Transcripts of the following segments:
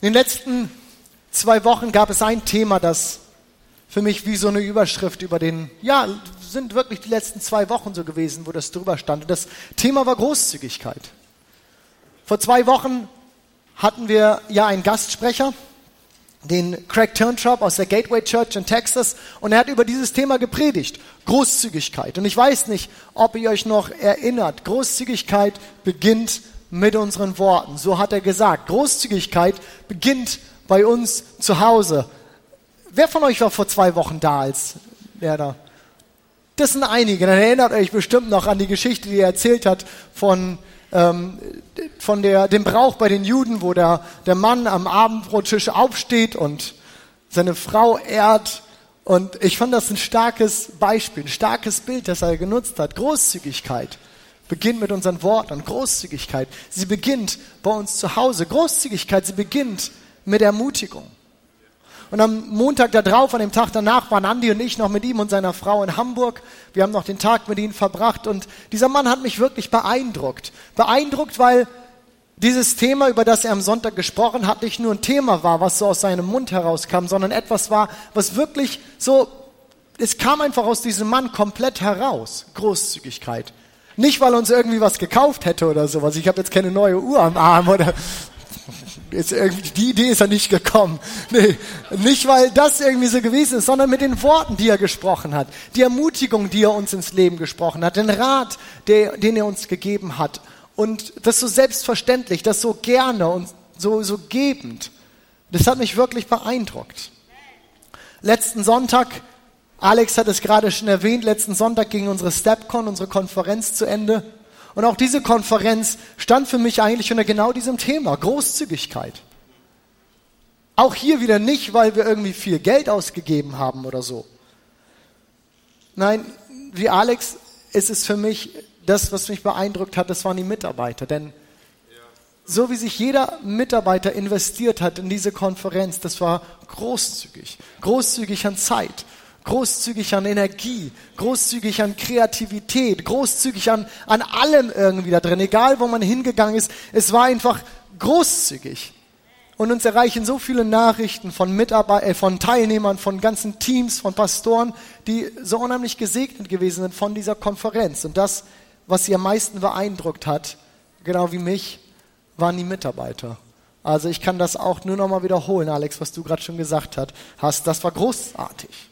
In den letzten zwei Wochen gab es ein Thema, das für mich wie so eine Überschrift über den, ja, sind wirklich die letzten zwei Wochen so gewesen, wo das drüber stand. Und das Thema war Großzügigkeit. Vor zwei Wochen hatten wir ja einen Gastsprecher, den Craig Turntrop aus der Gateway Church in Texas, und er hat über dieses Thema gepredigt. Großzügigkeit. Und ich weiß nicht, ob ihr euch noch erinnert. Großzügigkeit beginnt mit unseren Worten. So hat er gesagt. Großzügigkeit beginnt bei uns zu Hause. Wer von euch war vor zwei Wochen da, als da? Das sind einige. Dann erinnert euch bestimmt noch an die Geschichte, die er erzählt hat von, ähm, von der, dem Brauch bei den Juden, wo der, der Mann am Abendbrottisch aufsteht und seine Frau ehrt. Und ich fand das ein starkes Beispiel, ein starkes Bild, das er genutzt hat. Großzügigkeit beginnt mit unseren Worten. Großzügigkeit, sie beginnt bei uns zu Hause. Großzügigkeit, sie beginnt mit Ermutigung. Und am Montag darauf, an dem Tag danach, waren Andi und ich noch mit ihm und seiner Frau in Hamburg. Wir haben noch den Tag mit ihnen verbracht und dieser Mann hat mich wirklich beeindruckt. Beeindruckt, weil dieses Thema, über das er am Sonntag gesprochen hat, nicht nur ein Thema war, was so aus seinem Mund herauskam, sondern etwas war, was wirklich so, es kam einfach aus diesem Mann komplett heraus. Großzügigkeit. Nicht, weil uns irgendwie was gekauft hätte oder sowas. Ich habe jetzt keine neue Uhr am Arm oder jetzt irgendwie, die Idee ist ja nicht gekommen. Nee, nicht weil das irgendwie so gewesen ist, sondern mit den Worten, die er gesprochen hat, die Ermutigung, die er uns ins Leben gesprochen hat, den Rat, der, den er uns gegeben hat. Und das so selbstverständlich, das so gerne und so, so gebend. Das hat mich wirklich beeindruckt. Letzten Sonntag Alex hat es gerade schon erwähnt, letzten Sonntag ging unsere StepCon, unsere Konferenz zu Ende. Und auch diese Konferenz stand für mich eigentlich unter genau diesem Thema, Großzügigkeit. Auch hier wieder nicht, weil wir irgendwie viel Geld ausgegeben haben oder so. Nein, wie Alex ist es für mich, das, was mich beeindruckt hat, das waren die Mitarbeiter. Denn so wie sich jeder Mitarbeiter investiert hat in diese Konferenz, das war großzügig. Großzügig an Zeit, großzügig an Energie, großzügig an Kreativität, großzügig an, an allem irgendwie da drin, egal wo man hingegangen ist. Es war einfach großzügig. Und uns erreichen so viele Nachrichten von Mitarbeitern, äh, von Teilnehmern, von ganzen Teams, von Pastoren, die so unheimlich gesegnet gewesen sind von dieser Konferenz. Und das, was sie am meisten beeindruckt hat, genau wie mich, waren die Mitarbeiter. Also ich kann das auch nur noch mal wiederholen, Alex, was du gerade schon gesagt hast. Das war großartig.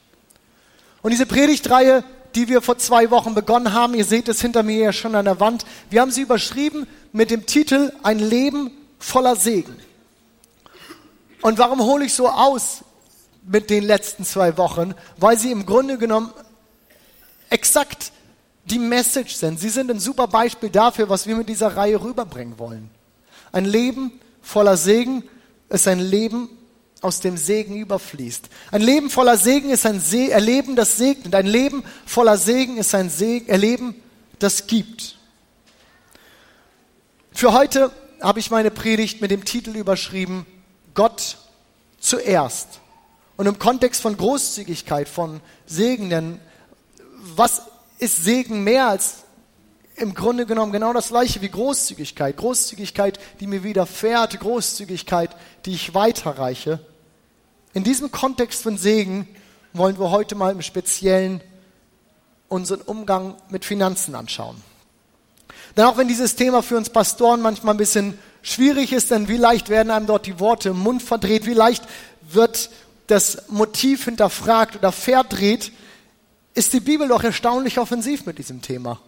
Und diese Predigtreihe, die wir vor zwei Wochen begonnen haben, ihr seht es hinter mir ja schon an der Wand, wir haben sie überschrieben mit dem Titel Ein Leben voller Segen. Und warum hole ich so aus mit den letzten zwei Wochen? Weil sie im Grunde genommen exakt die Message sind. Sie sind ein super Beispiel dafür, was wir mit dieser Reihe rüberbringen wollen. Ein Leben voller Segen ist ein Leben aus dem Segen überfließt. Ein Leben voller Segen ist ein Se Erleben, das segnet. Ein Leben voller Segen ist ein Se Erleben, das gibt. Für heute habe ich meine Predigt mit dem Titel überschrieben, Gott zuerst. Und im Kontext von Großzügigkeit, von Segen, denn was ist Segen mehr als im Grunde genommen genau das gleiche wie Großzügigkeit. Großzügigkeit, die mir widerfährt, Großzügigkeit, die ich weiterreiche. In diesem Kontext von Segen wollen wir heute mal im Speziellen unseren Umgang mit Finanzen anschauen. Denn auch wenn dieses Thema für uns Pastoren manchmal ein bisschen schwierig ist, denn wie leicht werden einem dort die Worte im Mund verdreht, wie leicht wird das Motiv hinterfragt oder verdreht, ist die Bibel doch erstaunlich offensiv mit diesem Thema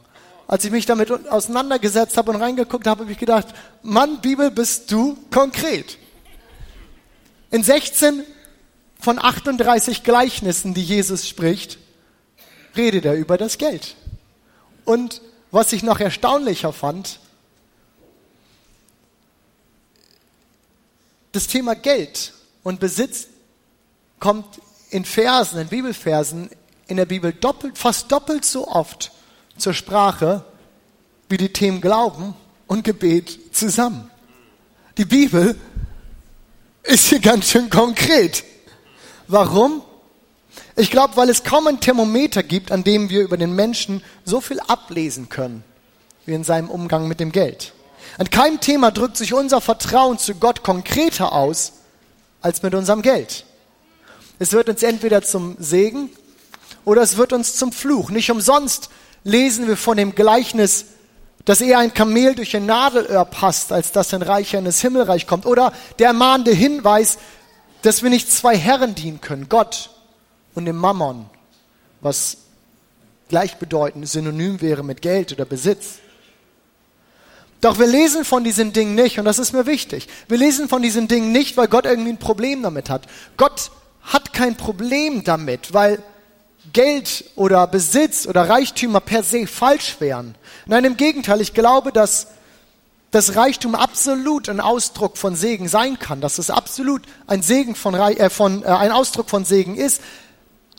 als ich mich damit auseinandergesetzt habe und reingeguckt habe, habe ich gedacht, Mann, Bibel, bist du konkret. In 16 von 38 Gleichnissen, die Jesus spricht, redet er über das Geld. Und was ich noch erstaunlicher fand, das Thema Geld und Besitz kommt in Versen, in Bibelversen in der Bibel doppelt, fast doppelt so oft zur Sprache wie die Themen Glauben und Gebet zusammen. Die Bibel ist hier ganz schön konkret. Warum? Ich glaube, weil es kaum ein Thermometer gibt, an dem wir über den Menschen so viel ablesen können, wie in seinem Umgang mit dem Geld. An keinem Thema drückt sich unser Vertrauen zu Gott konkreter aus, als mit unserem Geld. Es wird uns entweder zum Segen oder es wird uns zum Fluch. Nicht umsonst lesen wir von dem Gleichnis, dass eher ein Kamel durch ein Nadelöhr passt, als dass ein Reicher in das Himmelreich kommt. Oder der ermahnende Hinweis, dass wir nicht zwei Herren dienen können, Gott und dem Mammon, was gleichbedeutend synonym wäre mit Geld oder Besitz. Doch wir lesen von diesen Dingen nicht, und das ist mir wichtig. Wir lesen von diesen Dingen nicht, weil Gott irgendwie ein Problem damit hat. Gott hat kein Problem damit, weil Geld oder Besitz oder Reichtümer per se falsch wären. Nein, im Gegenteil, ich glaube, dass das Reichtum absolut ein Ausdruck von Segen sein kann, dass es absolut ein Segen von, äh, von äh, ein Ausdruck von Segen ist.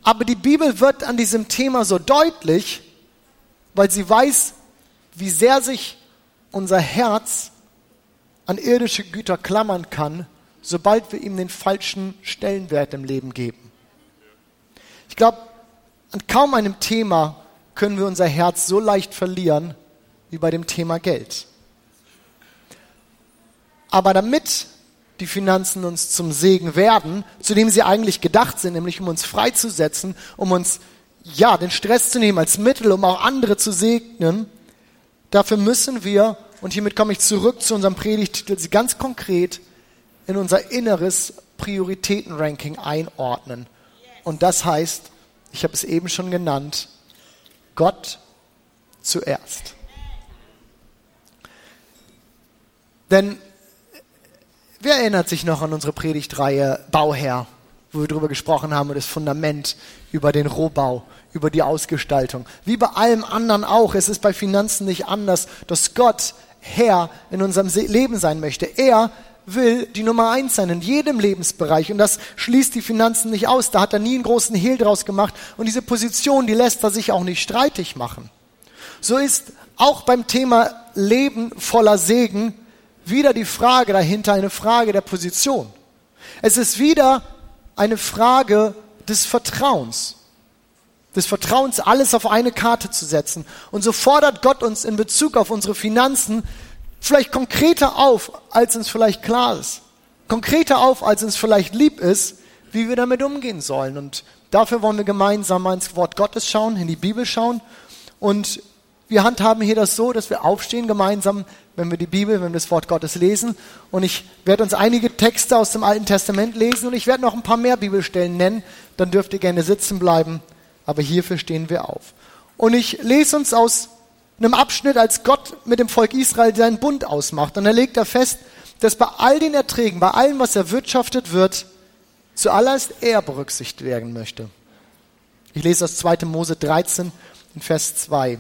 Aber die Bibel wird an diesem Thema so deutlich, weil sie weiß, wie sehr sich unser Herz an irdische Güter klammern kann, sobald wir ihm den falschen Stellenwert im Leben geben. Ich glaube, an kaum einem Thema können wir unser Herz so leicht verlieren wie bei dem Thema Geld. Aber damit die Finanzen uns zum Segen werden, zu dem sie eigentlich gedacht sind, nämlich um uns freizusetzen, um uns ja den Stress zu nehmen als Mittel, um auch andere zu segnen, dafür müssen wir, und hiermit komme ich zurück zu unserem Predigtitel, sie ganz konkret in unser inneres Prioritätenranking einordnen. Und das heißt, ich habe es eben schon genannt, Gott zuerst. Denn Wer erinnert sich noch an unsere Predigtreihe Bauherr, wo wir darüber gesprochen haben, über das Fundament, über den Rohbau, über die Ausgestaltung. Wie bei allem anderen auch, es ist bei Finanzen nicht anders, dass Gott Herr in unserem Leben sein möchte. Er will die Nummer eins sein in jedem Lebensbereich und das schließt die Finanzen nicht aus. Da hat er nie einen großen Hehl draus gemacht und diese Position, die lässt er sich auch nicht streitig machen. So ist auch beim Thema Leben voller Segen wieder die Frage dahinter, eine Frage der Position. Es ist wieder eine Frage des Vertrauens. Des Vertrauens, alles auf eine Karte zu setzen. Und so fordert Gott uns in Bezug auf unsere Finanzen vielleicht konkreter auf, als uns vielleicht klar ist. Konkreter auf, als uns vielleicht lieb ist, wie wir damit umgehen sollen. Und dafür wollen wir gemeinsam ins Wort Gottes schauen, in die Bibel schauen. Und wir handhaben hier das so, dass wir aufstehen gemeinsam, wenn wir die Bibel, wenn wir das Wort Gottes lesen. Und ich werde uns einige Texte aus dem Alten Testament lesen und ich werde noch ein paar mehr Bibelstellen nennen. Dann dürft ihr gerne sitzen bleiben. Aber hierfür stehen wir auf. Und ich lese uns aus einem Abschnitt, als Gott mit dem Volk Israel seinen Bund ausmacht. Und er legt er fest, dass bei all den Erträgen, bei allem, was erwirtschaftet wird, zuallererst er berücksichtigt werden möchte. Ich lese aus 2. Mose 13 in Vers 2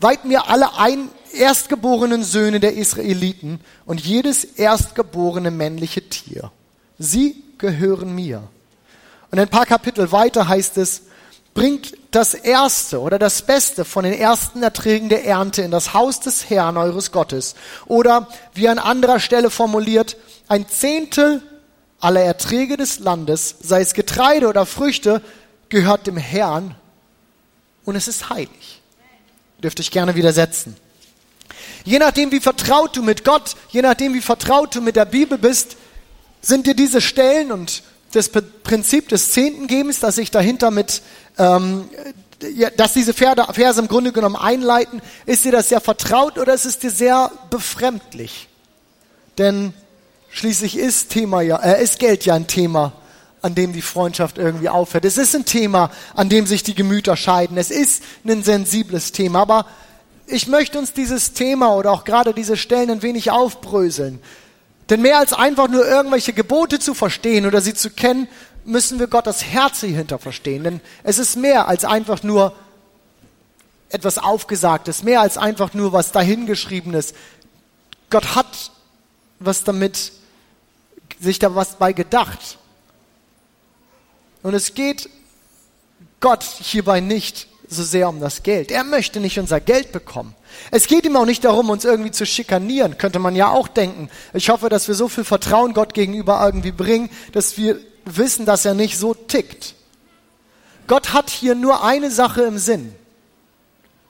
weiht mir alle ein erstgeborenen Söhne der Israeliten und jedes erstgeborene männliche Tier. Sie gehören mir. Und ein paar Kapitel weiter heißt es, bringt das Erste oder das Beste von den ersten Erträgen der Ernte in das Haus des Herrn eures Gottes. Oder wie an anderer Stelle formuliert, ein Zehntel aller Erträge des Landes, sei es Getreide oder Früchte, gehört dem Herrn und es ist heilig. Dürft euch gerne widersetzen. Je nachdem, wie vertraut du mit Gott, je nachdem, wie vertraut du mit der Bibel bist, sind dir diese Stellen und das Prinzip des Zehntengebens, das sich dahinter mit, ähm, dass diese Verse im Grunde genommen einleiten, ist dir das sehr vertraut oder ist es dir sehr befremdlich? Denn schließlich ist Thema ja, äh, ist Geld ja ein Thema an dem die Freundschaft irgendwie aufhört. Es ist ein Thema, an dem sich die Gemüter scheiden. Es ist ein sensibles Thema. Aber ich möchte uns dieses Thema oder auch gerade diese Stellen ein wenig aufbröseln. Denn mehr als einfach nur irgendwelche Gebote zu verstehen oder sie zu kennen, müssen wir Gottes Herz hierhinter verstehen. Denn es ist mehr als einfach nur etwas Aufgesagtes, mehr als einfach nur was dahingeschriebenes. Gott hat was damit, sich da was bei gedacht. Und es geht Gott hierbei nicht so sehr um das Geld. Er möchte nicht unser Geld bekommen. Es geht ihm auch nicht darum, uns irgendwie zu schikanieren, könnte man ja auch denken. Ich hoffe, dass wir so viel Vertrauen Gott gegenüber irgendwie bringen, dass wir wissen, dass er nicht so tickt. Gott hat hier nur eine Sache im Sinn.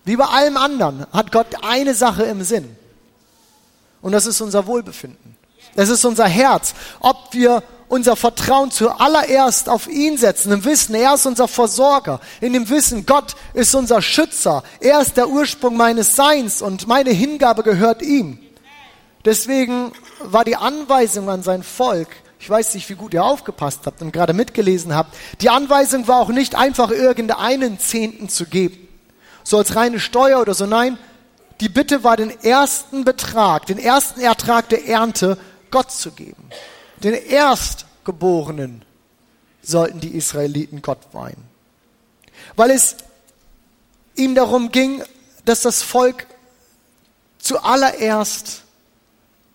Wie bei allem anderen hat Gott eine Sache im Sinn. Und das ist unser Wohlbefinden. Das ist unser Herz. Ob wir unser Vertrauen zuallererst auf ihn setzen, im Wissen, er ist unser Versorger, in dem Wissen, Gott ist unser Schützer, er ist der Ursprung meines Seins und meine Hingabe gehört ihm. Deswegen war die Anweisung an sein Volk, ich weiß nicht, wie gut ihr aufgepasst habt und gerade mitgelesen habt, die Anweisung war auch nicht einfach irgendeinen Zehnten zu geben, so als reine Steuer oder so, nein, die Bitte war, den ersten Betrag, den ersten Ertrag der Ernte Gott zu geben. Den Erstgeborenen sollten die Israeliten Gott weihen. Weil es ihm darum ging, dass das Volk zuallererst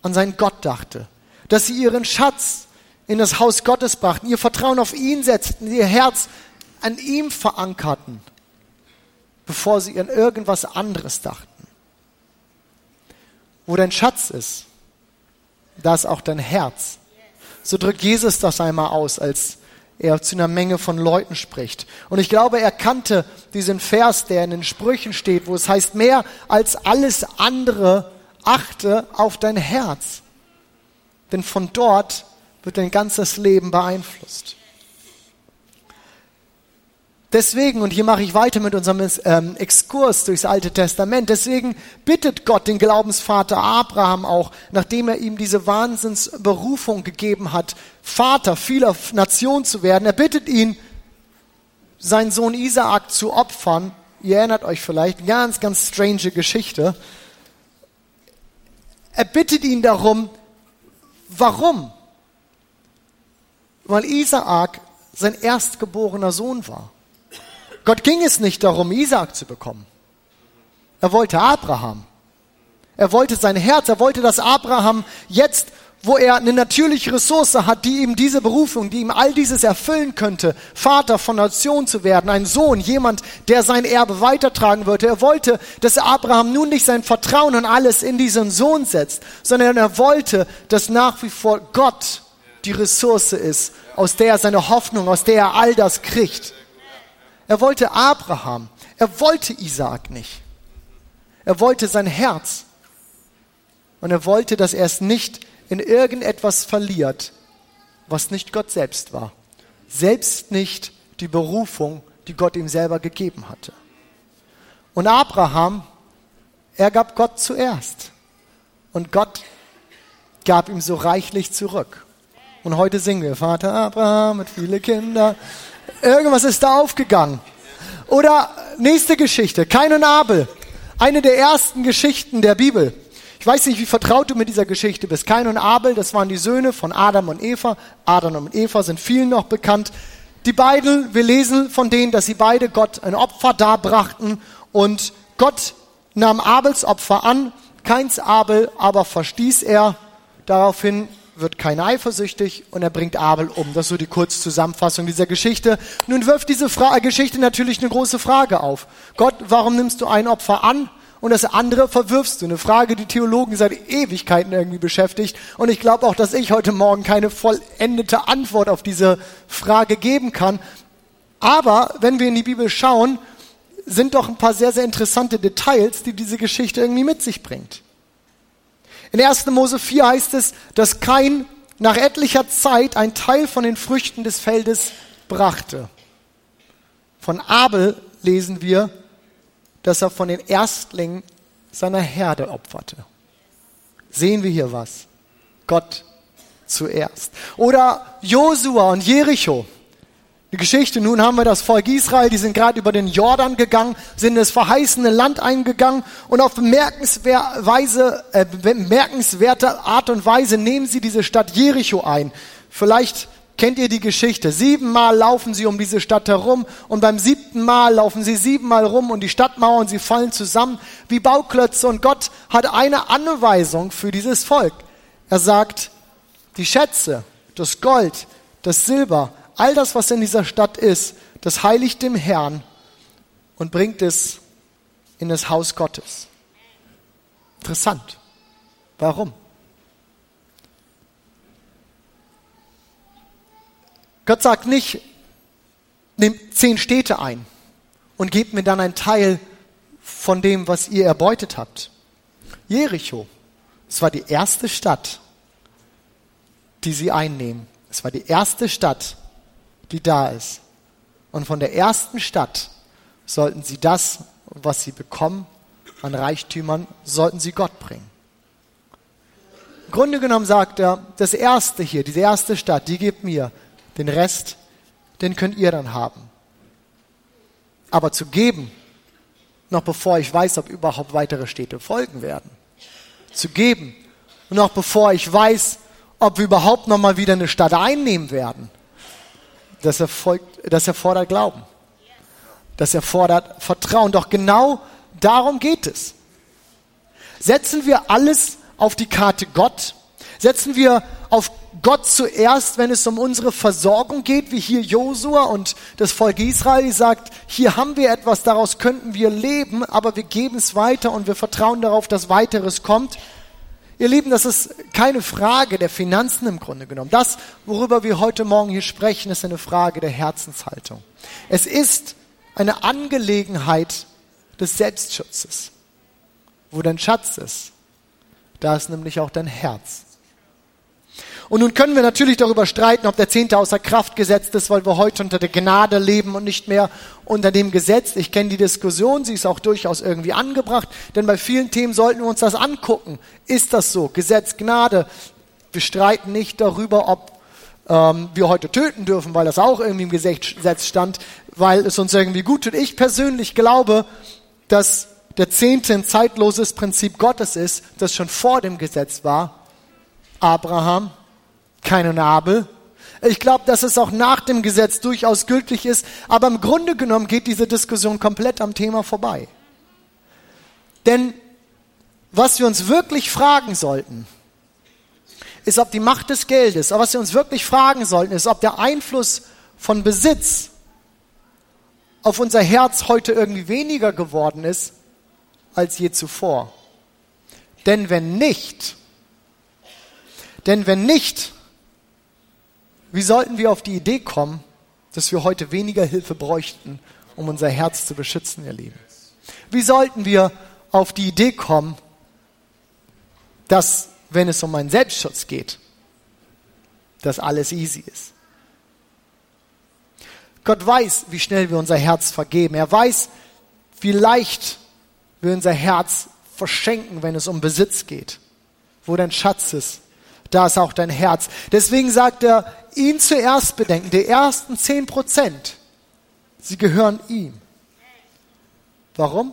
an seinen Gott dachte, dass sie ihren Schatz in das Haus Gottes brachten, ihr Vertrauen auf ihn setzten, ihr Herz an ihm verankerten, bevor sie an irgendwas anderes dachten. Wo dein Schatz ist, da ist auch dein Herz. So drückt Jesus das einmal aus, als er zu einer Menge von Leuten spricht. Und ich glaube, er kannte diesen Vers, der in den Sprüchen steht, wo es heißt, mehr als alles andere achte auf dein Herz. Denn von dort wird dein ganzes Leben beeinflusst. Deswegen, und hier mache ich weiter mit unserem ähm, Exkurs durchs Alte Testament, deswegen bittet Gott den Glaubensvater Abraham auch, nachdem er ihm diese Wahnsinnsberufung gegeben hat, Vater vieler Nationen zu werden, er bittet ihn, seinen Sohn Isaak zu opfern. Ihr erinnert euch vielleicht, ganz, ganz strange Geschichte. Er bittet ihn darum, warum? Weil Isaak sein erstgeborener Sohn war. Gott ging es nicht darum, Isaak zu bekommen. Er wollte Abraham. Er wollte sein Herz. Er wollte, dass Abraham jetzt, wo er eine natürliche Ressource hat, die ihm diese Berufung, die ihm all dieses erfüllen könnte, Vater von Nation zu werden, ein Sohn, jemand, der sein Erbe weitertragen würde. Er wollte, dass Abraham nun nicht sein Vertrauen und alles in diesen Sohn setzt, sondern er wollte, dass nach wie vor Gott die Ressource ist, aus der er seine Hoffnung, aus der er all das kriegt. Er wollte Abraham. Er wollte Isaak nicht. Er wollte sein Herz. Und er wollte, dass er es nicht in irgendetwas verliert, was nicht Gott selbst war. Selbst nicht die Berufung, die Gott ihm selber gegeben hatte. Und Abraham, er gab Gott zuerst. Und Gott gab ihm so reichlich zurück. Und heute singen wir, Vater Abraham mit viele Kinder. Irgendwas ist da aufgegangen. Oder nächste Geschichte, Kain und Abel. Eine der ersten Geschichten der Bibel. Ich weiß nicht, wie vertraut du mit dieser Geschichte bist. Kain und Abel, das waren die Söhne von Adam und Eva. Adam und Eva sind vielen noch bekannt. Die beiden, wir lesen von denen, dass sie beide Gott ein Opfer darbrachten und Gott nahm Abels Opfer an, keins Abel aber verstieß er. Daraufhin wird kein eifersüchtig und er bringt Abel um. Das ist so die Kurzzusammenfassung dieser Geschichte. Nun wirft diese Fra Geschichte natürlich eine große Frage auf. Gott, warum nimmst du ein Opfer an und das andere verwirfst du? Eine Frage, die Theologen seit Ewigkeiten irgendwie beschäftigt. Und ich glaube auch, dass ich heute Morgen keine vollendete Antwort auf diese Frage geben kann. Aber wenn wir in die Bibel schauen, sind doch ein paar sehr, sehr interessante Details, die diese Geschichte irgendwie mit sich bringt. In 1. Mose 4 heißt es, dass Kain nach etlicher Zeit ein Teil von den Früchten des Feldes brachte. Von Abel lesen wir, dass er von den Erstlingen seiner Herde opferte. Sehen wir hier was? Gott zuerst. Oder Josua und Jericho Geschichte. Nun haben wir das Volk Israel, die sind gerade über den Jordan gegangen, sind in das verheißene Land eingegangen und auf bemerkenswerte, äh, bemerkenswerte Art und Weise nehmen sie diese Stadt Jericho ein. Vielleicht kennt ihr die Geschichte. Siebenmal laufen sie um diese Stadt herum und beim siebten Mal laufen sie siebenmal rum und die Stadtmauern, sie fallen zusammen wie Bauklötze und Gott hat eine Anweisung für dieses Volk. Er sagt, die Schätze, das Gold, das Silber, all das, was in dieser Stadt ist, das heiligt dem Herrn und bringt es in das Haus Gottes. Interessant. Warum? Gott sagt nicht, nehmt zehn Städte ein und gebt mir dann einen Teil von dem, was ihr erbeutet habt. Jericho, es war die erste Stadt, die sie einnehmen. Es war die erste Stadt, die da ist. Und von der ersten Stadt sollten sie das, was sie bekommen, an Reichtümern, sollten sie Gott bringen. Im Grunde genommen sagt er, das erste hier, diese erste Stadt, die gibt mir. Den Rest, den könnt ihr dann haben. Aber zu geben, noch bevor ich weiß, ob überhaupt weitere Städte folgen werden. Zu geben, noch bevor ich weiß, ob wir überhaupt noch mal wieder eine Stadt einnehmen werden. Das, erfolgt, das erfordert Glauben. Das erfordert Vertrauen. Doch genau darum geht es. Setzen wir alles auf die Karte Gott? Setzen wir auf Gott zuerst, wenn es um unsere Versorgung geht, wie hier Josua und das Volk Israel sagt, hier haben wir etwas, daraus könnten wir leben, aber wir geben es weiter und wir vertrauen darauf, dass weiteres kommt. Ihr Lieben, das ist keine Frage der Finanzen im Grunde genommen. Das, worüber wir heute Morgen hier sprechen, ist eine Frage der Herzenshaltung. Es ist eine Angelegenheit des Selbstschutzes. Wo dein Schatz ist, da ist nämlich auch dein Herz. Und nun können wir natürlich darüber streiten, ob der Zehnte außer Kraft gesetzt ist, weil wir heute unter der Gnade leben und nicht mehr unter dem Gesetz. Ich kenne die Diskussion, sie ist auch durchaus irgendwie angebracht, denn bei vielen Themen sollten wir uns das angucken. Ist das so? Gesetz, Gnade. Wir streiten nicht darüber, ob ähm, wir heute töten dürfen, weil das auch irgendwie im Gesetz stand, weil es uns irgendwie gut tut. Ich persönlich glaube, dass der Zehnte ein zeitloses Prinzip Gottes ist, das schon vor dem Gesetz war. Abraham, keinen Abel. Ich glaube, dass es auch nach dem Gesetz durchaus gültig ist, aber im Grunde genommen geht diese Diskussion komplett am Thema vorbei. Denn was wir uns wirklich fragen sollten, ist, ob die Macht des Geldes, aber was wir uns wirklich fragen sollten, ist, ob der Einfluss von Besitz auf unser Herz heute irgendwie weniger geworden ist als je zuvor. Denn wenn nicht, denn wenn nicht, wie sollten wir auf die Idee kommen, dass wir heute weniger Hilfe bräuchten, um unser Herz zu beschützen, ihr Lieben? Wie sollten wir auf die Idee kommen, dass, wenn es um einen Selbstschutz geht, dass alles easy ist? Gott weiß, wie schnell wir unser Herz vergeben. Er weiß, wie leicht wir unser Herz verschenken, wenn es um Besitz geht. Wo dein Schatz ist, da ist auch dein Herz. Deswegen sagt er, ihn zuerst bedenken. Die ersten zehn Prozent, sie gehören ihm. Warum?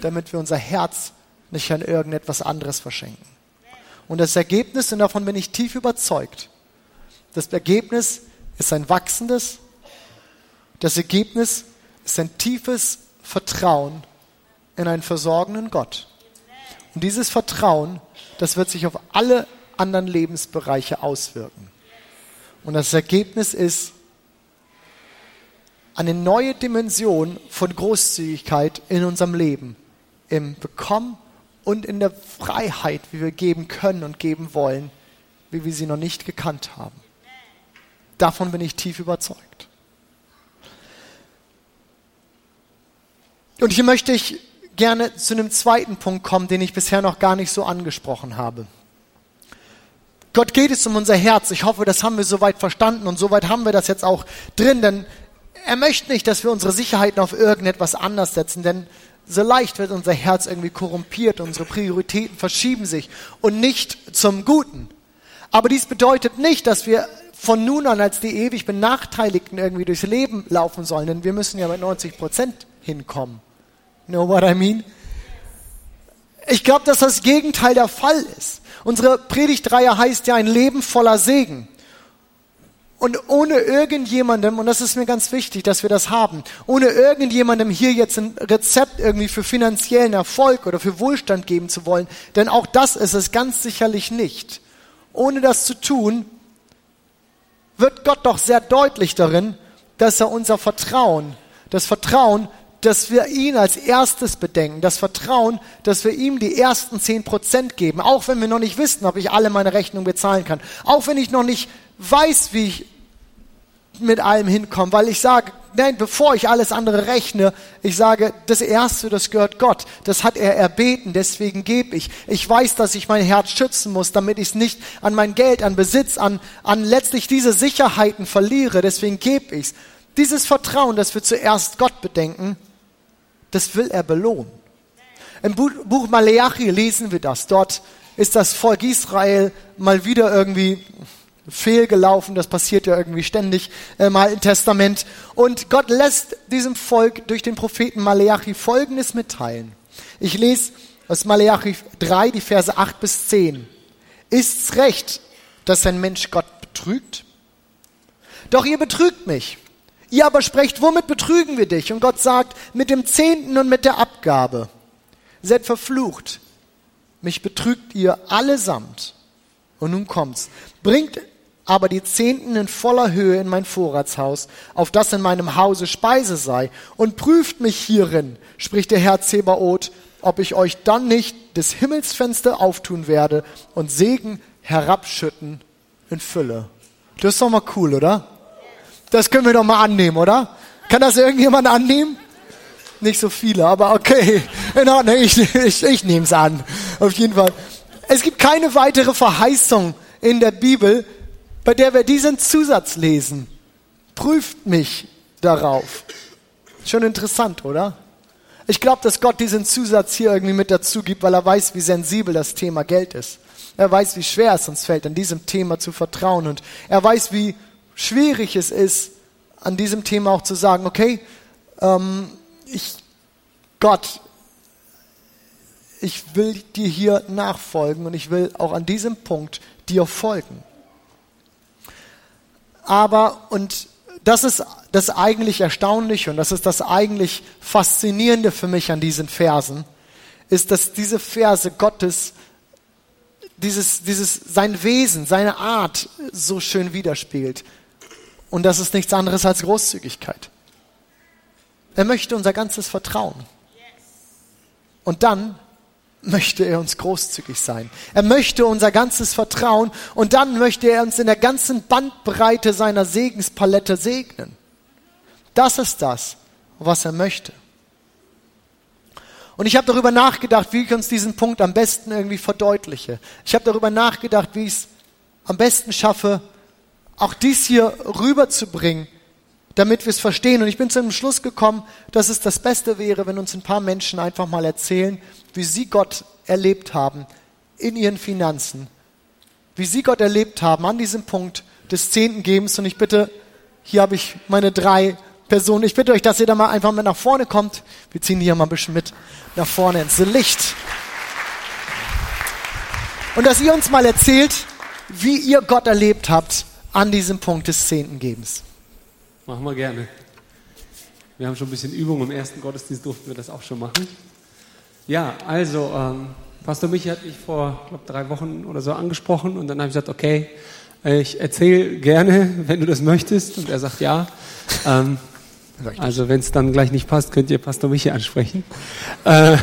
Damit wir unser Herz nicht an irgendetwas anderes verschenken. Und das Ergebnis, und davon bin ich tief überzeugt, das Ergebnis ist ein wachsendes, das Ergebnis ist ein tiefes Vertrauen in einen versorgenden Gott. Und dieses Vertrauen, das wird sich auf alle anderen Lebensbereiche auswirken. Und das Ergebnis ist eine neue Dimension von Großzügigkeit in unserem Leben, im Bekommen und in der Freiheit, wie wir geben können und geben wollen, wie wir sie noch nicht gekannt haben. Davon bin ich tief überzeugt. Und hier möchte ich gerne zu einem zweiten Punkt kommen, den ich bisher noch gar nicht so angesprochen habe. Gott geht es um unser Herz. Ich hoffe, das haben wir soweit verstanden und soweit haben wir das jetzt auch drin, denn er möchte nicht, dass wir unsere Sicherheiten auf irgendetwas anders setzen, denn so leicht wird unser Herz irgendwie korrumpiert, unsere Prioritäten verschieben sich und nicht zum Guten. Aber dies bedeutet nicht, dass wir von nun an als die ewig Benachteiligten irgendwie durchs Leben laufen sollen, denn wir müssen ja mit 90 Prozent hinkommen. Know what I mean? Ich glaube, dass das Gegenteil der Fall ist. Unsere Predigtreihe heißt ja ein Leben voller Segen. Und ohne irgendjemandem, und das ist mir ganz wichtig, dass wir das haben, ohne irgendjemandem hier jetzt ein Rezept irgendwie für finanziellen Erfolg oder für Wohlstand geben zu wollen, denn auch das ist es ganz sicherlich nicht. Ohne das zu tun, wird Gott doch sehr deutlich darin, dass er unser Vertrauen, das Vertrauen dass wir ihn als erstes bedenken, das Vertrauen, dass wir ihm die ersten zehn Prozent geben, auch wenn wir noch nicht wissen, ob ich alle meine Rechnungen bezahlen kann, auch wenn ich noch nicht weiß, wie ich mit allem hinkomme, weil ich sage, nein, bevor ich alles andere rechne, ich sage, das Erste, das gehört Gott. Das hat er erbeten, deswegen gebe ich. Ich weiß, dass ich mein Herz schützen muss, damit ich es nicht an mein Geld, an Besitz, an, an letztlich diese Sicherheiten verliere, deswegen gebe ich es. Dieses Vertrauen, das wir zuerst Gott bedenken, das will er belohnen. Im Buch Maleachi lesen wir das. Dort ist das Volk Israel mal wieder irgendwie fehlgelaufen. Das passiert ja irgendwie ständig äh, im Testament. Und Gott lässt diesem Volk durch den Propheten Maleachi Folgendes mitteilen. Ich lese aus Maleachi 3, die Verse 8 bis 10. Ist's recht, dass ein Mensch Gott betrügt? Doch ihr betrügt mich. Ihr aber sprecht, womit betrügen wir dich? Und Gott sagt, mit dem Zehnten und mit der Abgabe. Seid verflucht. Mich betrügt ihr allesamt. Und nun kommt's. Bringt aber die Zehnten in voller Höhe in mein Vorratshaus, auf das in meinem Hause Speise sei, und prüft mich hierin, spricht der Herr Zebaoth, ob ich euch dann nicht des Himmelsfenster auftun werde und Segen herabschütten in Fülle. Das ist doch mal cool, oder? Das können wir doch mal annehmen, oder? Kann das irgendjemand annehmen? Nicht so viele, aber okay. In Ordnung, ich, ich, ich nehme es an. Auf jeden Fall. Es gibt keine weitere Verheißung in der Bibel, bei der wir diesen Zusatz lesen. Prüft mich darauf. Schon interessant, oder? Ich glaube, dass Gott diesen Zusatz hier irgendwie mit dazu gibt, weil er weiß, wie sensibel das Thema Geld ist. Er weiß, wie schwer es uns fällt, an diesem Thema zu vertrauen. Und er weiß, wie schwierig es ist, an diesem Thema auch zu sagen, okay, ähm, ich, Gott, ich will dir hier nachfolgen und ich will auch an diesem Punkt dir folgen. Aber, und das ist das eigentlich Erstaunliche und das ist das eigentlich Faszinierende für mich an diesen Versen, ist, dass diese Verse Gottes dieses, dieses, sein Wesen, seine Art so schön widerspiegelt. Und das ist nichts anderes als Großzügigkeit. Er möchte unser ganzes Vertrauen. Und dann möchte er uns großzügig sein. Er möchte unser ganzes Vertrauen und dann möchte er uns in der ganzen Bandbreite seiner Segenspalette segnen. Das ist das, was er möchte. Und ich habe darüber nachgedacht, wie ich uns diesen Punkt am besten irgendwie verdeutliche. Ich habe darüber nachgedacht, wie ich es am besten schaffe, auch dies hier rüberzubringen, damit wir es verstehen. Und ich bin zu dem Schluss gekommen, dass es das Beste wäre, wenn uns ein paar Menschen einfach mal erzählen, wie sie Gott erlebt haben in ihren Finanzen, wie sie Gott erlebt haben an diesem Punkt des Zehntengebens. Und ich bitte, hier habe ich meine drei Personen. Ich bitte euch, dass ihr da mal einfach mit nach vorne kommt. Wir ziehen hier mal ein bisschen mit nach vorne ins Licht. Und dass ihr uns mal erzählt, wie ihr Gott erlebt habt an diesem Punkt des Zehntengebens. Machen wir gerne. Wir haben schon ein bisschen Übung. Im ersten Gottesdienst durften wir das auch schon machen. Ja, also, ähm, Pastor Michi hat mich vor, glaube drei Wochen oder so angesprochen und dann habe ich gesagt, okay, ich erzähle gerne, wenn du das möchtest. Und er sagt ja. Ähm, also wenn es dann gleich nicht passt, könnt ihr Pastor Michi ansprechen. Äh,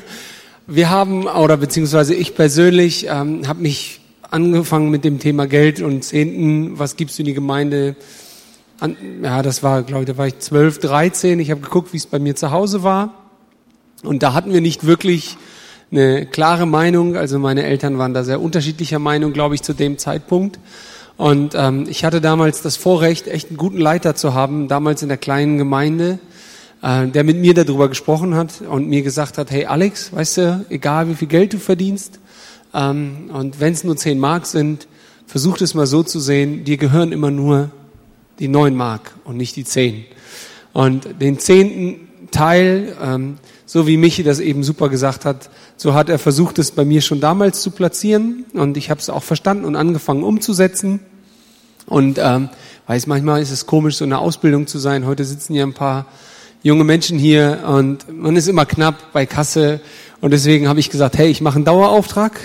wir haben, oder beziehungsweise ich persönlich, ähm, habe mich angefangen mit dem Thema Geld und Zehnten. Was gibst du in die Gemeinde? Ja, das war, glaube ich, da war ich 12, 13. Ich habe geguckt, wie es bei mir zu Hause war. Und da hatten wir nicht wirklich eine klare Meinung. Also meine Eltern waren da sehr unterschiedlicher Meinung, glaube ich, zu dem Zeitpunkt. Und ähm, ich hatte damals das Vorrecht, echt einen guten Leiter zu haben, damals in der kleinen Gemeinde, äh, der mit mir darüber gesprochen hat und mir gesagt hat, hey Alex, weißt du, egal wie viel Geld du verdienst, ähm, und wenn es nur zehn Mark sind, versuch es mal so zu sehen, dir gehören immer nur die neun Mark und nicht die zehn. Und den zehnten Teil, ähm, so wie Michi das eben super gesagt hat, so hat er versucht, es bei mir schon damals zu platzieren und ich habe es auch verstanden und angefangen umzusetzen. Und ähm, weiß manchmal ist es komisch, so eine Ausbildung zu sein. Heute sitzen ja ein paar junge Menschen hier und man ist immer knapp bei Kasse und deswegen habe ich gesagt, hey, ich mache einen Dauerauftrag.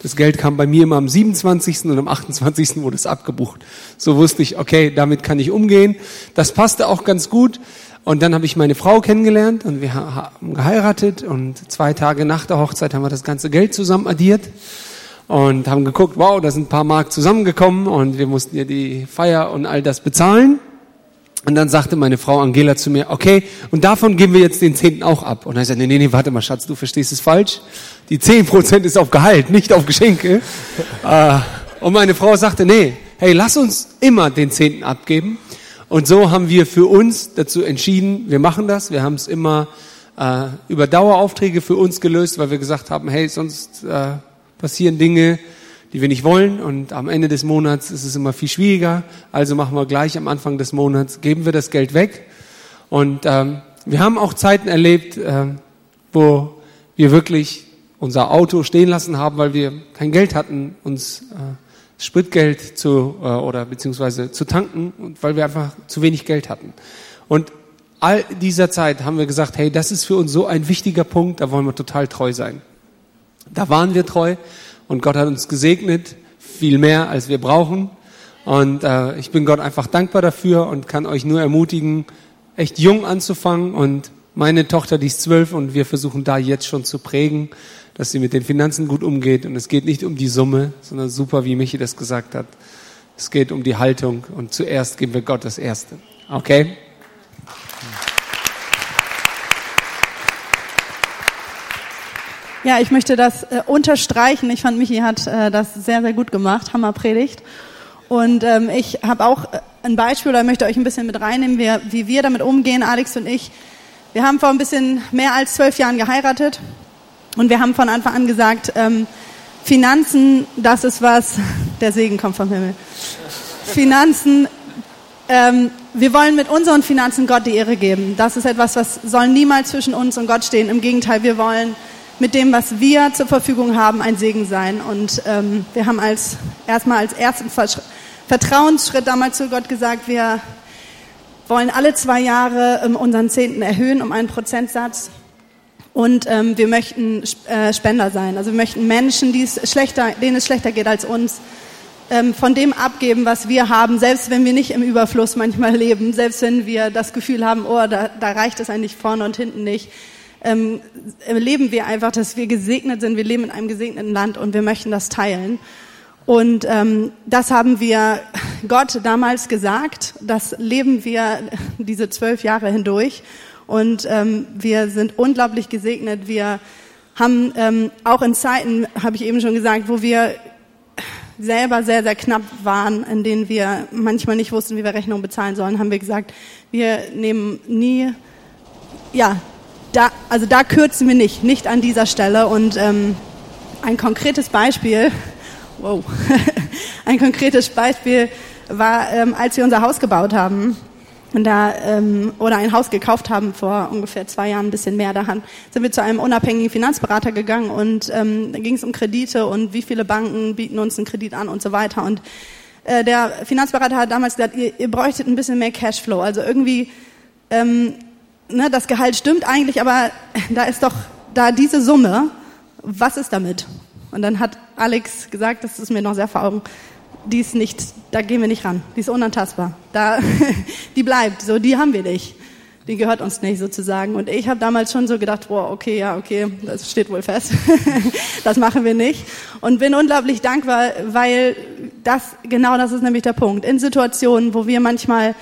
Das Geld kam bei mir immer am 27. und am 28. wurde es abgebucht. So wusste ich, okay, damit kann ich umgehen. Das passte auch ganz gut. Und dann habe ich meine Frau kennengelernt und wir haben geheiratet und zwei Tage nach der Hochzeit haben wir das ganze Geld zusammen addiert und haben geguckt, wow, da sind ein paar Mark zusammengekommen und wir mussten ihr die Feier und all das bezahlen. Und dann sagte meine Frau Angela zu mir, okay, und davon geben wir jetzt den Zehnten auch ab. Und dann ich sagte, nee, nee, nee, warte mal, Schatz, du verstehst es falsch. Die zehn Prozent ist auf Gehalt, nicht auf Geschenke. Äh, und meine Frau sagte, nee, hey, lass uns immer den Zehnten abgeben. Und so haben wir für uns dazu entschieden, wir machen das. Wir haben es immer äh, über Daueraufträge für uns gelöst, weil wir gesagt haben, hey, sonst äh, passieren Dinge, die wir nicht wollen und am Ende des Monats ist es immer viel schwieriger. Also machen wir gleich am Anfang des Monats, geben wir das Geld weg. Und ähm, wir haben auch Zeiten erlebt, äh, wo wir wirklich unser Auto stehen lassen haben, weil wir kein Geld hatten, uns äh, Spritgeld zu äh, oder beziehungsweise zu tanken und weil wir einfach zu wenig Geld hatten. Und all dieser Zeit haben wir gesagt, hey, das ist für uns so ein wichtiger Punkt, da wollen wir total treu sein. Da waren wir treu und Gott hat uns gesegnet, viel mehr als wir brauchen. Und äh, ich bin Gott einfach dankbar dafür und kann euch nur ermutigen, echt jung anzufangen. Und meine Tochter, die ist zwölf und wir versuchen da jetzt schon zu prägen, dass sie mit den Finanzen gut umgeht. Und es geht nicht um die Summe, sondern super, wie Michi das gesagt hat. Es geht um die Haltung und zuerst geben wir Gott das Erste. Okay? Ja, ich möchte das äh, unterstreichen. Ich fand, Michi hat äh, das sehr, sehr gut gemacht. Hammer Predigt. Und ähm, ich habe auch äh, ein Beispiel, oder möchte euch ein bisschen mit reinnehmen, wie, wie wir damit umgehen, Alex und ich. Wir haben vor ein bisschen mehr als zwölf Jahren geheiratet und wir haben von Anfang an gesagt, ähm, Finanzen, das ist was, der Segen kommt vom Himmel. Finanzen, ähm, wir wollen mit unseren Finanzen Gott die Ehre geben. Das ist etwas, was soll niemals zwischen uns und Gott stehen. Im Gegenteil, wir wollen mit dem, was wir zur Verfügung haben, ein Segen sein. Und ähm, wir haben als erstmal als ersten Vertrauensschritt damals zu Gott gesagt, wir wollen alle zwei Jahre ähm, unseren Zehnten erhöhen um einen Prozentsatz. Und ähm, wir möchten äh, Spender sein. Also wir möchten Menschen, die es schlechter, denen es schlechter geht als uns, ähm, von dem abgeben, was wir haben, selbst wenn wir nicht im Überfluss manchmal leben, selbst wenn wir das Gefühl haben, oh, da, da reicht es eigentlich vorne und hinten nicht ähm, erleben wir einfach, dass wir gesegnet sind. Wir leben in einem gesegneten Land und wir möchten das teilen. Und ähm, das haben wir Gott damals gesagt. Das leben wir diese zwölf Jahre hindurch. Und ähm, wir sind unglaublich gesegnet. Wir haben ähm, auch in Zeiten, habe ich eben schon gesagt, wo wir selber sehr, sehr knapp waren, in denen wir manchmal nicht wussten, wie wir Rechnungen bezahlen sollen, haben wir gesagt, wir nehmen nie ja, da, also da kürzen wir nicht, nicht an dieser Stelle. Und ähm, ein konkretes Beispiel, wow, ein konkretes Beispiel war, ähm, als wir unser Haus gebaut haben. Und da, ähm, oder ein Haus gekauft haben vor ungefähr zwei Jahren, ein bisschen mehr, da sind wir zu einem unabhängigen Finanzberater gegangen und ähm, da ging es um Kredite und wie viele Banken bieten uns einen Kredit an und so weiter. Und äh, der Finanzberater hat damals gesagt, ihr, ihr bräuchtet ein bisschen mehr Cashflow. Also irgendwie ähm, ne, das Gehalt stimmt eigentlich, aber da ist doch da diese Summe, was ist damit? Und dann hat Alex gesagt, das ist mir noch sehr vor Augen, die ist nicht, da gehen wir nicht ran, die ist unantastbar. Da, die bleibt, so die haben wir nicht. Die gehört uns nicht sozusagen. Und ich habe damals schon so gedacht, boah, okay, ja, okay, das steht wohl fest. das machen wir nicht. Und bin unglaublich dankbar, weil das, genau das ist nämlich der Punkt. In Situationen, wo wir manchmal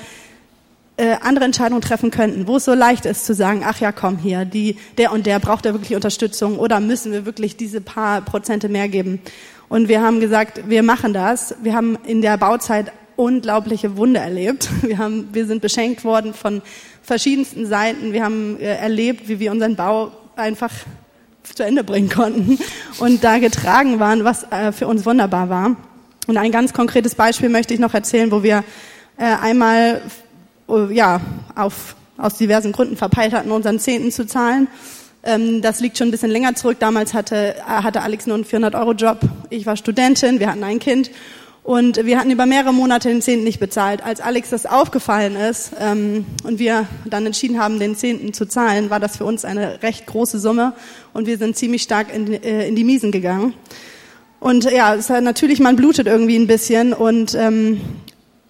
äh, andere Entscheidungen treffen könnten, wo es so leicht ist zu sagen, ach ja, komm hier, die, der und der braucht ja wirklich Unterstützung oder müssen wir wirklich diese paar Prozente mehr geben. Und wir haben gesagt, wir machen das. Wir haben in der Bauzeit unglaubliche Wunder erlebt. Wir haben, wir sind beschenkt worden von verschiedensten Seiten. Wir haben äh, erlebt, wie wir unseren Bau einfach zu Ende bringen konnten und da getragen waren, was äh, für uns wunderbar war. Und ein ganz konkretes Beispiel möchte ich noch erzählen, wo wir einmal ja, auf, aus diversen Gründen verpeilt hatten, unseren Zehnten zu zahlen. Ähm, das liegt schon ein bisschen länger zurück. Damals hatte, hatte Alex nur einen 400-Euro-Job. Ich war Studentin, wir hatten ein Kind. Und wir hatten über mehrere Monate den Zehnten nicht bezahlt. Als Alex das aufgefallen ist ähm, und wir dann entschieden haben, den Zehnten zu zahlen, war das für uns eine recht große Summe und wir sind ziemlich stark in, äh, in die Miesen gegangen. Und ja, es natürlich, man blutet irgendwie ein bisschen und ähm,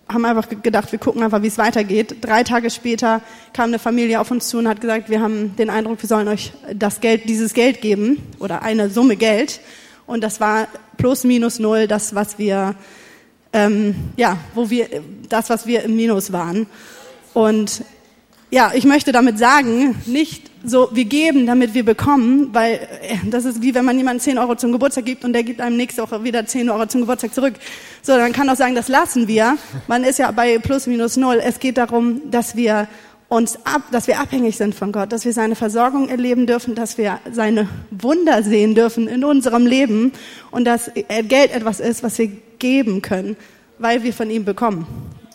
haben einfach gedacht, wir gucken einfach, wie es weitergeht. Drei Tage später kam eine Familie auf uns zu und hat gesagt, wir haben den Eindruck, wir sollen euch das Geld, dieses Geld geben oder eine Summe Geld. Und das war plus minus null, das was wir, ähm, ja, wo wir, das was wir im Minus waren. Und ja, ich möchte damit sagen, nicht so, wir geben, damit wir bekommen, weil äh, das ist wie wenn man jemandem 10 Euro zum Geburtstag gibt und der gibt einem nächste Woche wieder 10 Euro zum Geburtstag zurück. So, dann kann auch sagen, das lassen wir. Man ist ja bei plus minus null. Es geht darum, dass wir uns ab, dass wir abhängig sind von Gott, dass wir seine Versorgung erleben dürfen, dass wir seine Wunder sehen dürfen in unserem Leben und dass Geld etwas ist, was wir geben können, weil wir von ihm bekommen,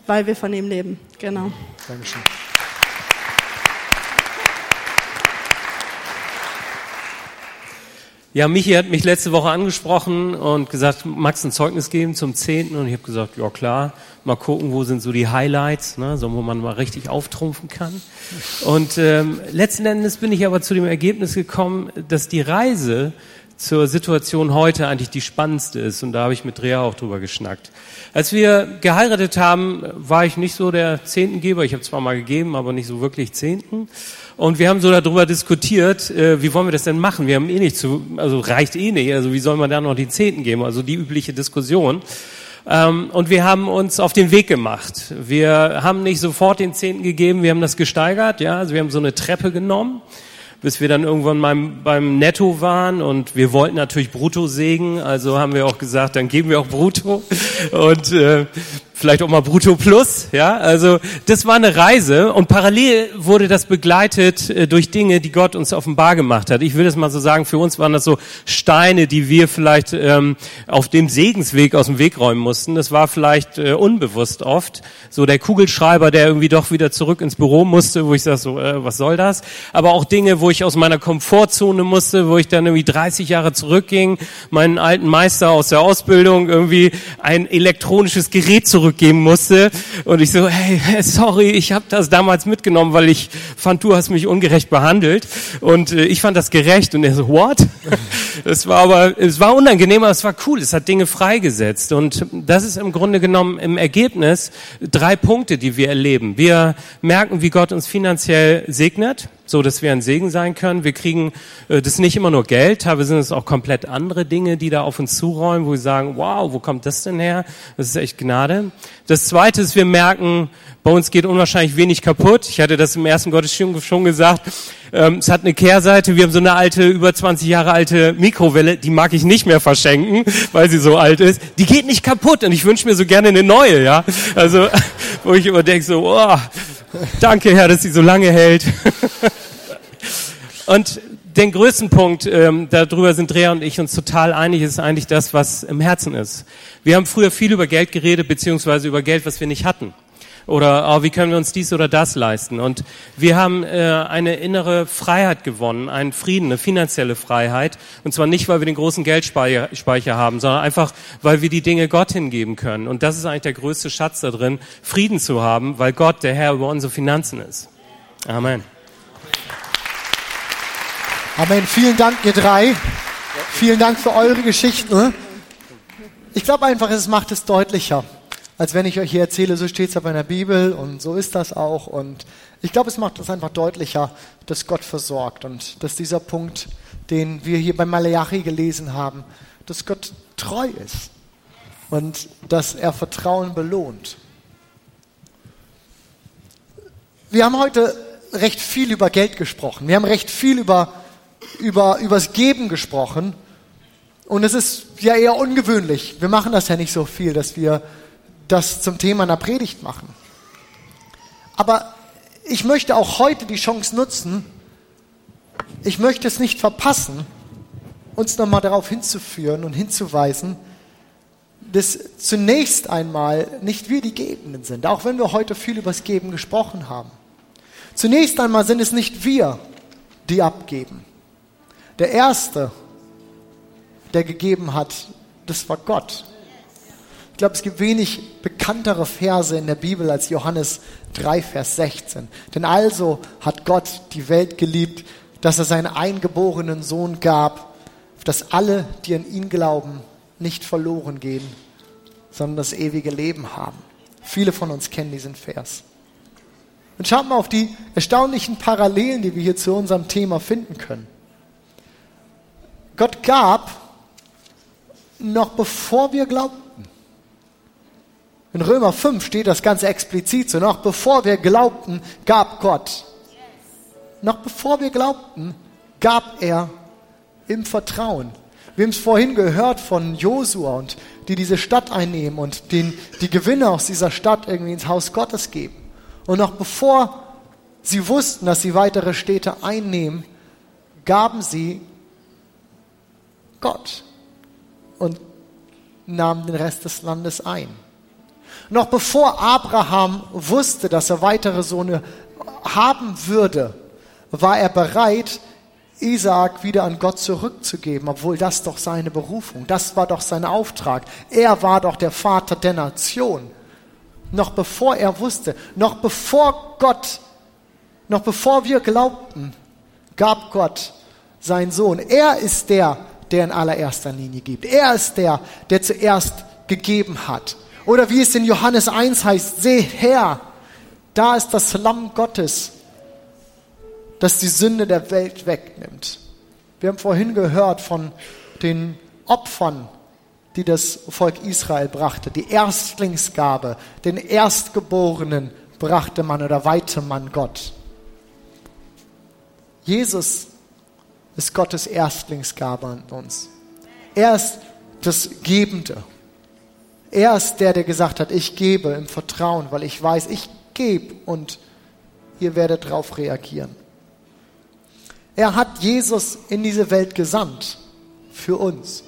weil wir von ihm leben. Genau. Dankeschön. Ja, Michi hat mich letzte Woche angesprochen und gesagt, magst du ein Zeugnis geben zum Zehnten? Und ich habe gesagt, ja klar, mal gucken, wo sind so die Highlights, ne, so wo man mal richtig auftrumpfen kann. Und ähm, letzten Endes bin ich aber zu dem Ergebnis gekommen, dass die Reise zur Situation heute eigentlich die spannendste ist. Und da habe ich mit Drea auch drüber geschnackt. Als wir geheiratet haben, war ich nicht so der Zehntengeber. Ich habe zwar mal gegeben, aber nicht so wirklich Zehnten. Und wir haben so darüber diskutiert, äh, wie wollen wir das denn machen? Wir haben eh nicht zu, also reicht eh nicht, also wie soll man da noch die Zehnten geben? Also die übliche Diskussion. Ähm, und wir haben uns auf den Weg gemacht. Wir haben nicht sofort den Zehnten gegeben, wir haben das gesteigert, ja, also wir haben so eine Treppe genommen bis wir dann irgendwann beim, beim Netto waren und wir wollten natürlich Brutto sägen, also haben wir auch gesagt, dann geben wir auch Brutto und äh, vielleicht auch mal Brutto Plus, ja. Also das war eine Reise und parallel wurde das begleitet äh, durch Dinge, die Gott uns offenbar gemacht hat. Ich will das mal so sagen, für uns waren das so Steine, die wir vielleicht ähm, auf dem Segensweg aus dem Weg räumen mussten. Das war vielleicht äh, unbewusst oft. So der Kugelschreiber, der irgendwie doch wieder zurück ins Büro musste, wo ich sage so, äh, was soll das? Aber auch Dinge, wo ich aus meiner Komfortzone musste, wo ich dann irgendwie 30 Jahre zurückging, meinen alten Meister aus der Ausbildung irgendwie ein elektronisches Gerät zurück zurückgeben musste. Und ich so, hey, sorry, ich habe das damals mitgenommen, weil ich fand, du hast mich ungerecht behandelt. Und äh, ich fand das gerecht. Und er so, what? Es war aber, es war unangenehm, aber es war cool. Es hat Dinge freigesetzt. Und das ist im Grunde genommen im Ergebnis drei Punkte, die wir erleben. Wir merken, wie Gott uns finanziell segnet so dass wir ein Segen sein können. Wir kriegen äh, das nicht immer nur Geld, teilweise sind es auch komplett andere Dinge, die da auf uns zuräumen, wo wir sagen, wow, wo kommt das denn her? Das ist echt Gnade. Das zweite ist, wir merken, bei uns geht unwahrscheinlich wenig kaputt. Ich hatte das im ersten Gottesdienst schon gesagt. Ähm, es hat eine Kehrseite. Wir haben so eine alte, über 20 Jahre alte Mikrowelle, die mag ich nicht mehr verschenken, weil sie so alt ist. Die geht nicht kaputt und ich wünsche mir so gerne eine neue, ja. Also, wo ich immer denke so, oh, danke Herr, dass sie so lange hält. Und den größten Punkt, ähm, darüber sind Drea und ich uns total einig, ist eigentlich das, was im Herzen ist. Wir haben früher viel über Geld geredet, beziehungsweise über Geld, was wir nicht hatten. Oder oh, wie können wir uns dies oder das leisten? Und wir haben äh, eine innere Freiheit gewonnen, einen Frieden, eine finanzielle Freiheit. Und zwar nicht, weil wir den großen Geldspeicher haben, sondern einfach, weil wir die Dinge Gott hingeben können. Und das ist eigentlich der größte Schatz da drin, Frieden zu haben, weil Gott der Herr über unsere Finanzen ist. Amen. Amen. Vielen Dank, ihr drei. Vielen Dank für eure Geschichten. Ich glaube einfach, es macht es deutlicher, als wenn ich euch hier erzähle, so steht es aber in der Bibel und so ist das auch. Und ich glaube, es macht es einfach deutlicher, dass Gott versorgt und dass dieser Punkt, den wir hier bei Malachi gelesen haben, dass Gott treu ist und dass er Vertrauen belohnt. Wir haben heute recht viel über Geld gesprochen. Wir haben recht viel über über übers Geben gesprochen. Und es ist ja eher ungewöhnlich. Wir machen das ja nicht so viel, dass wir das zum Thema einer Predigt machen. Aber ich möchte auch heute die Chance nutzen, ich möchte es nicht verpassen, uns nochmal darauf hinzuführen und hinzuweisen, dass zunächst einmal nicht wir die Gebenden sind, auch wenn wir heute viel über das Geben gesprochen haben. Zunächst einmal sind es nicht wir, die abgeben. Der erste, der gegeben hat, das war Gott. Ich glaube, es gibt wenig bekanntere Verse in der Bibel als Johannes 3, Vers 16. Denn also hat Gott die Welt geliebt, dass er seinen eingeborenen Sohn gab, dass alle, die an ihn glauben, nicht verloren gehen, sondern das ewige Leben haben. Viele von uns kennen diesen Vers. Und schaut mal auf die erstaunlichen Parallelen, die wir hier zu unserem Thema finden können. Gott gab, noch bevor wir glaubten. In Römer 5 steht das ganz explizit so. Noch bevor wir glaubten, gab Gott. Noch bevor wir glaubten, gab er im Vertrauen. Wir haben es vorhin gehört von Josua und die diese Stadt einnehmen und den, die Gewinne aus dieser Stadt irgendwie ins Haus Gottes geben. Und noch bevor sie wussten, dass sie weitere Städte einnehmen, gaben sie Gott und nahmen den Rest des Landes ein. Noch bevor Abraham wusste, dass er weitere Sohne haben würde, war er bereit, Isaak wieder an Gott zurückzugeben, obwohl das doch seine Berufung, das war doch sein Auftrag. Er war doch der Vater der Nation. Noch bevor er wusste, noch bevor Gott, noch bevor wir glaubten, gab Gott seinen Sohn. Er ist der, der in allererster Linie gibt. Er ist der, der zuerst gegeben hat. Oder wie es in Johannes 1 heißt, seht her, da ist das Lamm Gottes, das die Sünde der Welt wegnimmt. Wir haben vorhin gehört von den Opfern, die das Volk Israel brachte. Die Erstlingsgabe, den Erstgeborenen brachte man oder weihte man Gott. Jesus ist Gottes Erstlingsgabe an uns. Er ist das Gebende. Er ist der, der gesagt hat, ich gebe im Vertrauen, weil ich weiß, ich gebe und ihr werdet darauf reagieren. Er hat Jesus in diese Welt gesandt für uns.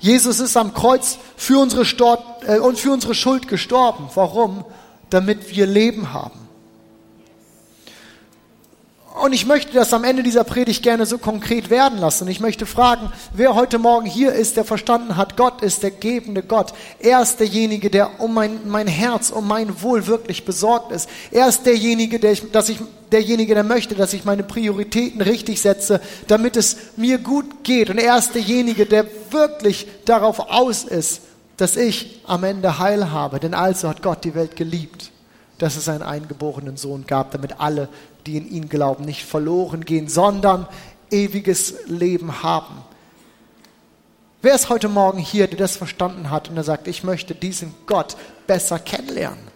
Jesus ist am Kreuz für unsere, Stor äh, für unsere Schuld gestorben. Warum? Damit wir Leben haben. Und ich möchte das am Ende dieser Predigt gerne so konkret werden lassen. Ich möchte fragen, wer heute Morgen hier ist, der verstanden hat, Gott ist der gebende Gott. Er ist derjenige, der um mein, mein Herz, um mein Wohl wirklich besorgt ist. Er ist derjenige, der ich, dass ich, derjenige, der möchte, dass ich meine Prioritäten richtig setze, damit es mir gut geht. Und er ist derjenige, der wirklich darauf aus ist, dass ich am Ende Heil habe. Denn also hat Gott die Welt geliebt dass es einen eingeborenen Sohn gab, damit alle die in ihn glauben, nicht verloren gehen, sondern ewiges Leben haben. Wer ist heute Morgen hier, der das verstanden hat und der sagt, ich möchte diesen Gott besser kennenlernen?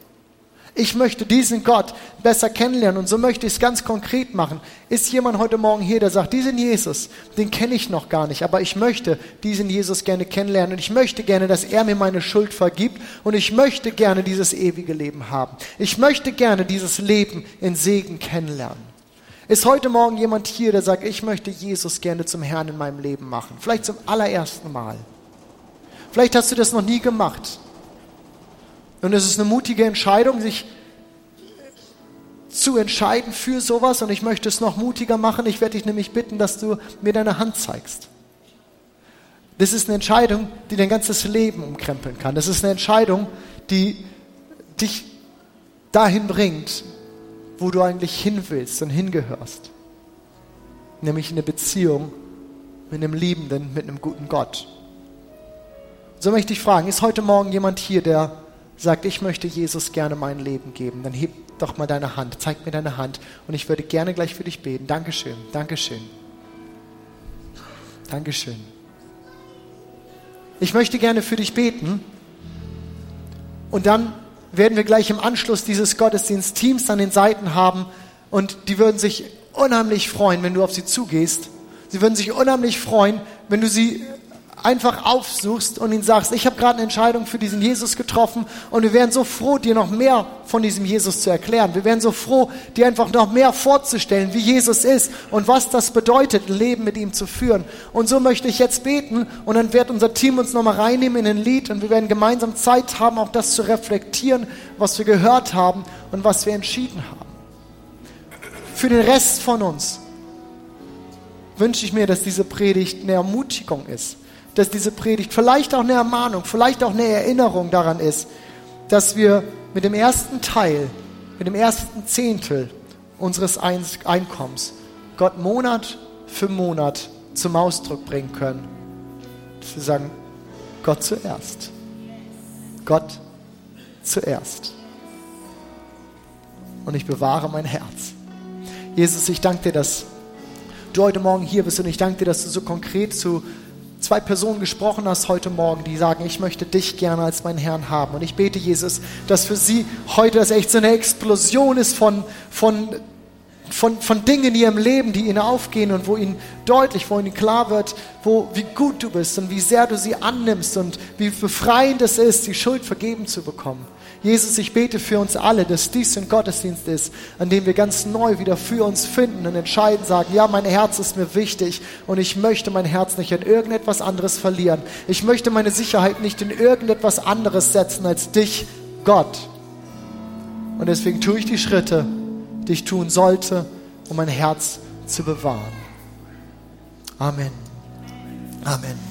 Ich möchte diesen Gott besser kennenlernen und so möchte ich es ganz konkret machen. Ist jemand heute Morgen hier, der sagt, diesen Jesus, den kenne ich noch gar nicht, aber ich möchte diesen Jesus gerne kennenlernen und ich möchte gerne, dass er mir meine Schuld vergibt und ich möchte gerne dieses ewige Leben haben. Ich möchte gerne dieses Leben in Segen kennenlernen. Ist heute Morgen jemand hier, der sagt, ich möchte Jesus gerne zum Herrn in meinem Leben machen? Vielleicht zum allerersten Mal. Vielleicht hast du das noch nie gemacht. Und es ist eine mutige Entscheidung, sich zu entscheiden für sowas. Und ich möchte es noch mutiger machen. Ich werde dich nämlich bitten, dass du mir deine Hand zeigst. Das ist eine Entscheidung, die dein ganzes Leben umkrempeln kann. Das ist eine Entscheidung, die dich dahin bringt, wo du eigentlich hin willst und hingehörst. Nämlich in eine Beziehung mit einem liebenden, mit einem guten Gott. So möchte ich fragen, ist heute Morgen jemand hier, der sagt, ich möchte Jesus gerne mein Leben geben, dann heb doch mal deine Hand, zeig mir deine Hand und ich würde gerne gleich für dich beten. Dankeschön, Dankeschön. Dankeschön. Ich möchte gerne für dich beten und dann werden wir gleich im Anschluss dieses Gottesdienst Teams an den Seiten haben und die würden sich unheimlich freuen, wenn du auf sie zugehst. Sie würden sich unheimlich freuen, wenn du sie einfach aufsuchst und ihn sagst, ich habe gerade eine Entscheidung für diesen Jesus getroffen und wir wären so froh, dir noch mehr von diesem Jesus zu erklären. Wir wären so froh, dir einfach noch mehr vorzustellen, wie Jesus ist und was das bedeutet, ein Leben mit ihm zu führen. Und so möchte ich jetzt beten und dann wird unser Team uns nochmal reinnehmen in ein Lied und wir werden gemeinsam Zeit haben, auch das zu reflektieren, was wir gehört haben und was wir entschieden haben. Für den Rest von uns wünsche ich mir, dass diese Predigt eine Ermutigung ist dass diese Predigt vielleicht auch eine Ermahnung, vielleicht auch eine Erinnerung daran ist, dass wir mit dem ersten Teil, mit dem ersten Zehntel unseres Einkommens Gott Monat für Monat zum Ausdruck bringen können. Dass wir sagen, Gott zuerst. Gott zuerst. Und ich bewahre mein Herz. Jesus, ich danke dir, dass du heute Morgen hier bist und ich danke dir, dass du so konkret zu zwei Personen gesprochen hast heute Morgen, die sagen, ich möchte dich gerne als meinen Herrn haben. Und ich bete, Jesus, dass für sie heute das echt so eine Explosion ist von, von von, von Dingen in ihrem Leben, die ihnen aufgehen und wo ihnen deutlich, wo ihnen klar wird, wo, wie gut du bist und wie sehr du sie annimmst und wie befreiend es ist, die Schuld vergeben zu bekommen. Jesus, ich bete für uns alle, dass dies ein Gottesdienst ist, an dem wir ganz neu wieder für uns finden und entscheiden, sagen, ja, mein Herz ist mir wichtig und ich möchte mein Herz nicht in irgendetwas anderes verlieren. Ich möchte meine Sicherheit nicht in irgendetwas anderes setzen als dich, Gott. Und deswegen tue ich die Schritte, die ich tun sollte, um mein Herz zu bewahren. Amen. Amen.